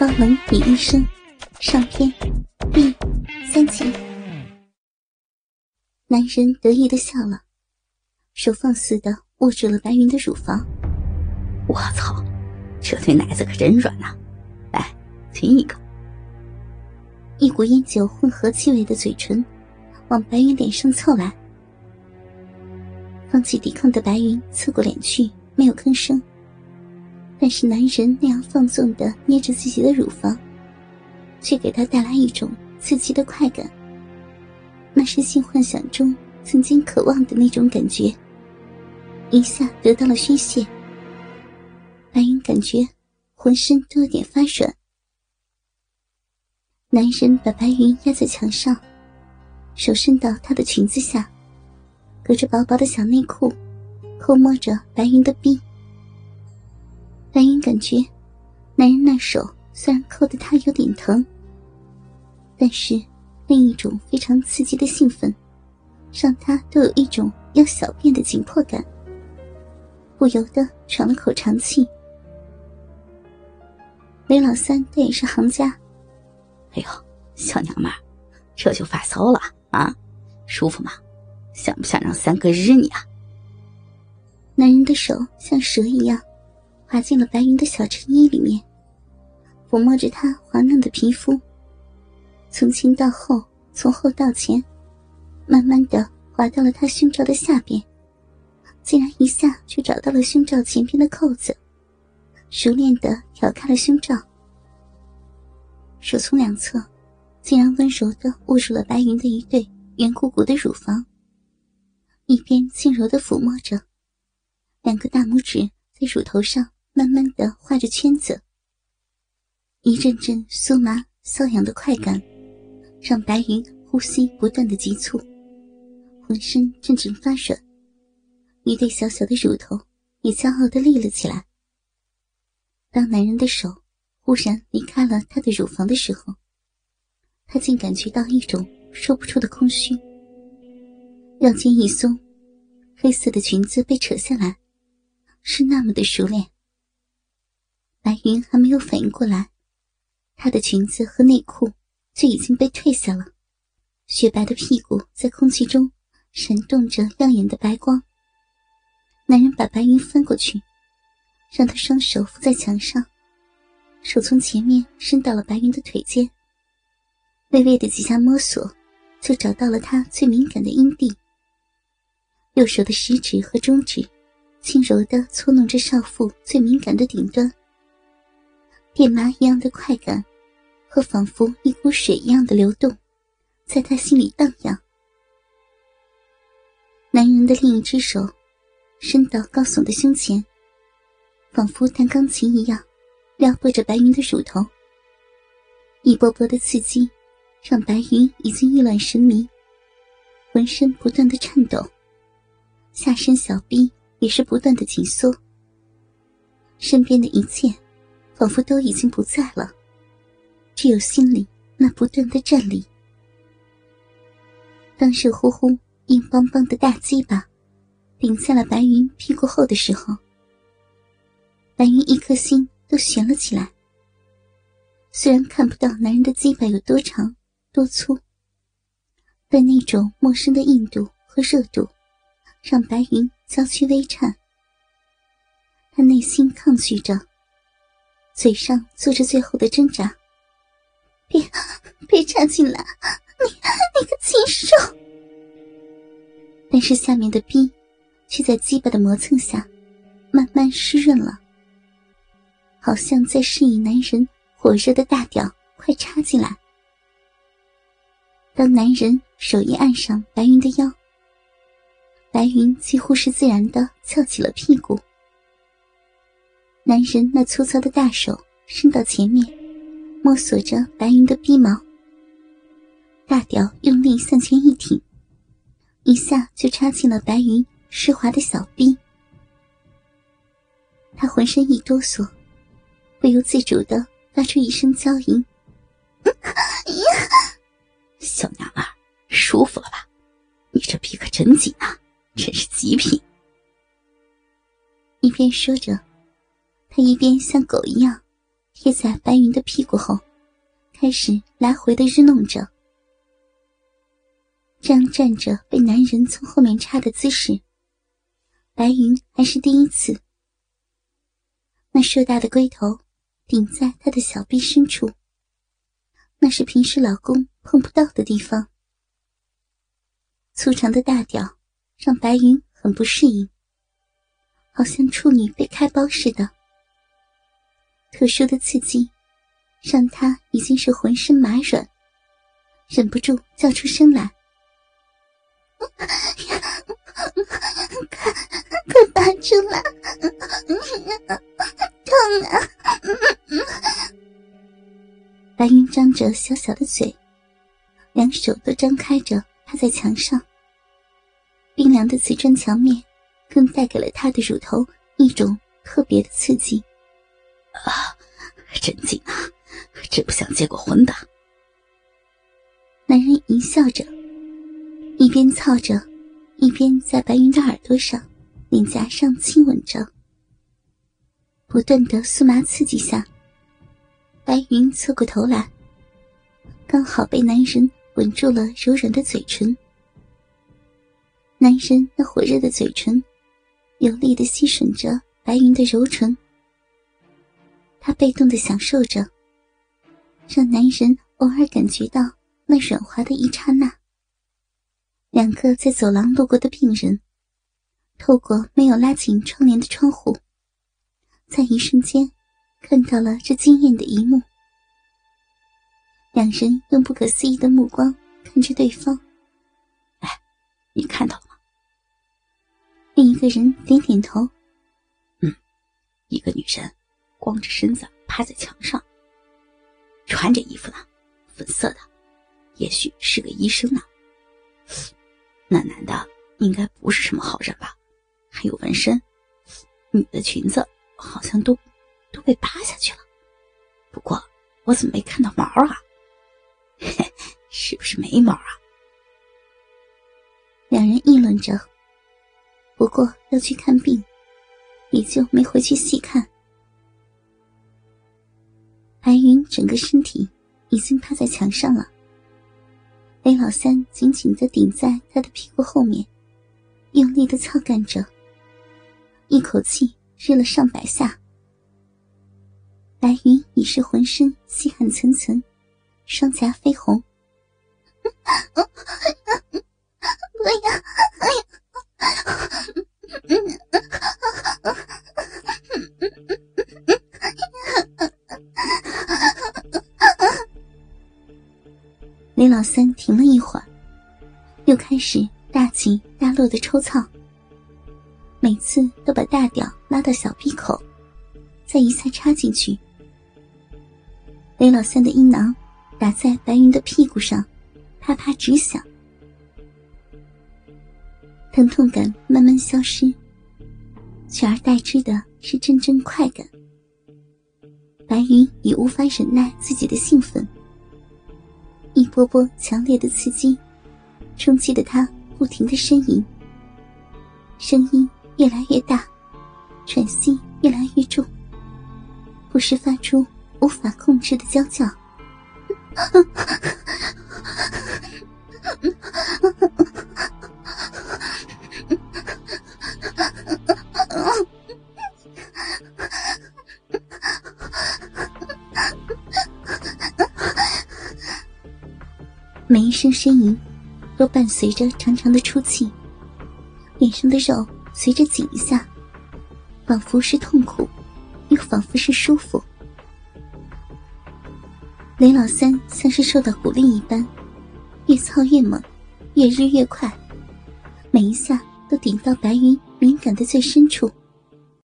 高冷女医生，上天第三集。男人得意的笑了，手放肆的握住了白云的乳房。我操，这对奶子可真软呐！来，亲一个。一股烟酒混合气味的嘴唇，往白云脸上凑来。放弃抵抗的白云侧过脸去，没有吭声。但是男人那样放纵的捏着自己的乳房，却给他带来一种刺激的快感。那是性幻想中曾经渴望的那种感觉，一下得到了宣泄。白云感觉浑身都有点发软。男人把白云压在墙上，手伸到她的裙子下，隔着薄薄的小内裤，抠摸着白云的臂。白云感觉，男人那手虽然扣得她有点疼，但是另一种非常刺激的兴奋，让她都有一种要小便的紧迫感，不由得喘了口长气。雷老三他也是行家，哎呦，小娘们儿，这就发骚了啊？舒服吗？想不想让三哥日你啊？男人的手像蛇一样。滑进了白云的小衬衣里面，抚摸着她滑嫩的皮肤。从前到后，从后到前，慢慢的滑到了她胸罩的下边，竟然一下就找到了胸罩前边的扣子，熟练的挑开了胸罩。手从两侧，竟然温柔的握住了白云的一对圆鼓鼓的乳房，一边轻柔的抚摸着，两个大拇指在乳头上。慢慢的画着圈子，一阵阵酥麻瘙痒的快感，让白云呼吸不断的急促，浑身阵阵发软，一对小小的乳头也骄傲的立了起来。当男人的手忽然离开了她的乳房的时候，她竟感觉到一种说不出的空虚。腰间一松，黑色的裙子被扯下来，是那么的熟练。白云还没有反应过来，她的裙子和内裤就已经被褪下了，雪白的屁股在空气中闪动着亮眼的白光。男人把白云翻过去，让她双手扶在墙上，手从前面伸到了白云的腿间，微微的几下摸索，就找到了她最敏感的阴蒂。右手的食指和中指轻柔地搓弄着少妇最敏感的顶端。电麻一样的快感，和仿佛一股水一样的流动，在他心里荡漾。男人的另一只手伸到高耸的胸前，仿佛弹钢琴一样，撩拨着白云的乳头。一波波的刺激，让白云已经意乱神迷，浑身不断的颤抖，下身小臂也是不断的紧缩，身边的一切。仿佛都已经不在了，只有心里那不断的战栗。当热乎乎、硬邦邦的大鸡巴顶在了白云屁股后的时候，白云一颗心都悬了起来。虽然看不到男人的鸡巴有多长、多粗，但那种陌生的硬度和热度，让白云娇躯微颤。他内心抗拒着。嘴上做着最后的挣扎，别别插进来，你你个禽兽！但是下面的逼，却在鸡巴的磨蹭下，慢慢湿润了，好像在示意男人火热的大屌快插进来。当男人手一按上白云的腰，白云几乎是自然的翘起了屁股。男人那粗糙的大手伸到前面，摸索着白云的鼻毛。大屌用力向前一挺，一下就插进了白云湿滑的小臂。他浑身一哆嗦，不由自主的发出一声娇吟：“小娘儿，舒服了吧？你这逼可真紧啊，真是极品。”一边说着。他一边像狗一样，贴在白云的屁股后，开始来回的日弄着。这样站着被男人从后面插的姿势，白云还是第一次。那硕大的龟头顶在她的小臂深处，那是平时老公碰不到的地方。粗长的大屌让白云很不适应，好像处女被开包似的。特殊的刺激让他已经是浑身麻软，忍不住叫出声来：“快快拔出来！痛啊！”白云张着小小的嘴，两手都张开着，趴在墙上。冰凉的瓷砖墙面，更带给了他的乳头一种特别的刺激。啊，真紧啊！真不想结过婚的。男人淫笑着，一边操着，一边在白云的耳朵上、脸颊上亲吻着。不断的酥麻刺激下，白云侧过头来，刚好被男人吻住了柔软的嘴唇。男人那火热的嘴唇，有力的吸吮着白云的柔唇。他被动的享受着，让男人偶尔感觉到那软滑的一刹那。两个在走廊路过的病人，透过没有拉紧窗帘的窗户，在一瞬间看到了这惊艳的一幕。两人用不可思议的目光看着对方。哎，你看到了吗？另一个人点点头，嗯，一个女人光着身子趴在墙上，穿着衣服呢，粉色的，也许是个医生呢。那男的应该不是什么好人吧？还有纹身，女的裙子好像都都被扒下去了。不过我怎么没看到毛啊？是不是没毛啊？两人议论着。不过要去看病，也就没回去细看。白云整个身体已经趴在墙上了，雷老三紧紧的顶在他的屁股后面，用力的操干着，一口气日了上百下。白云已是浑身细汗涔涔，双颊绯红。不要！老三停了一会儿，又开始大起大落的抽操，每次都把大屌拉到小闭口，再一下插进去。雷老三的阴囊打在白云的屁股上，啪啪直响。疼痛感慢慢消失，取而代之的是阵阵快感。白云已无法忍耐自己的兴奋，一波波强烈的刺激冲击的他不停的呻吟，声音越来越大，喘息越来越重，不时发出无法控制的娇叫。声呻吟，都伴随着长长的出气，脸上的肉随着紧一下，仿佛是痛苦，又仿佛是舒服。雷老三像是受到鼓励一般，越操越猛，越日越快，每一下都顶到白云敏感的最深处。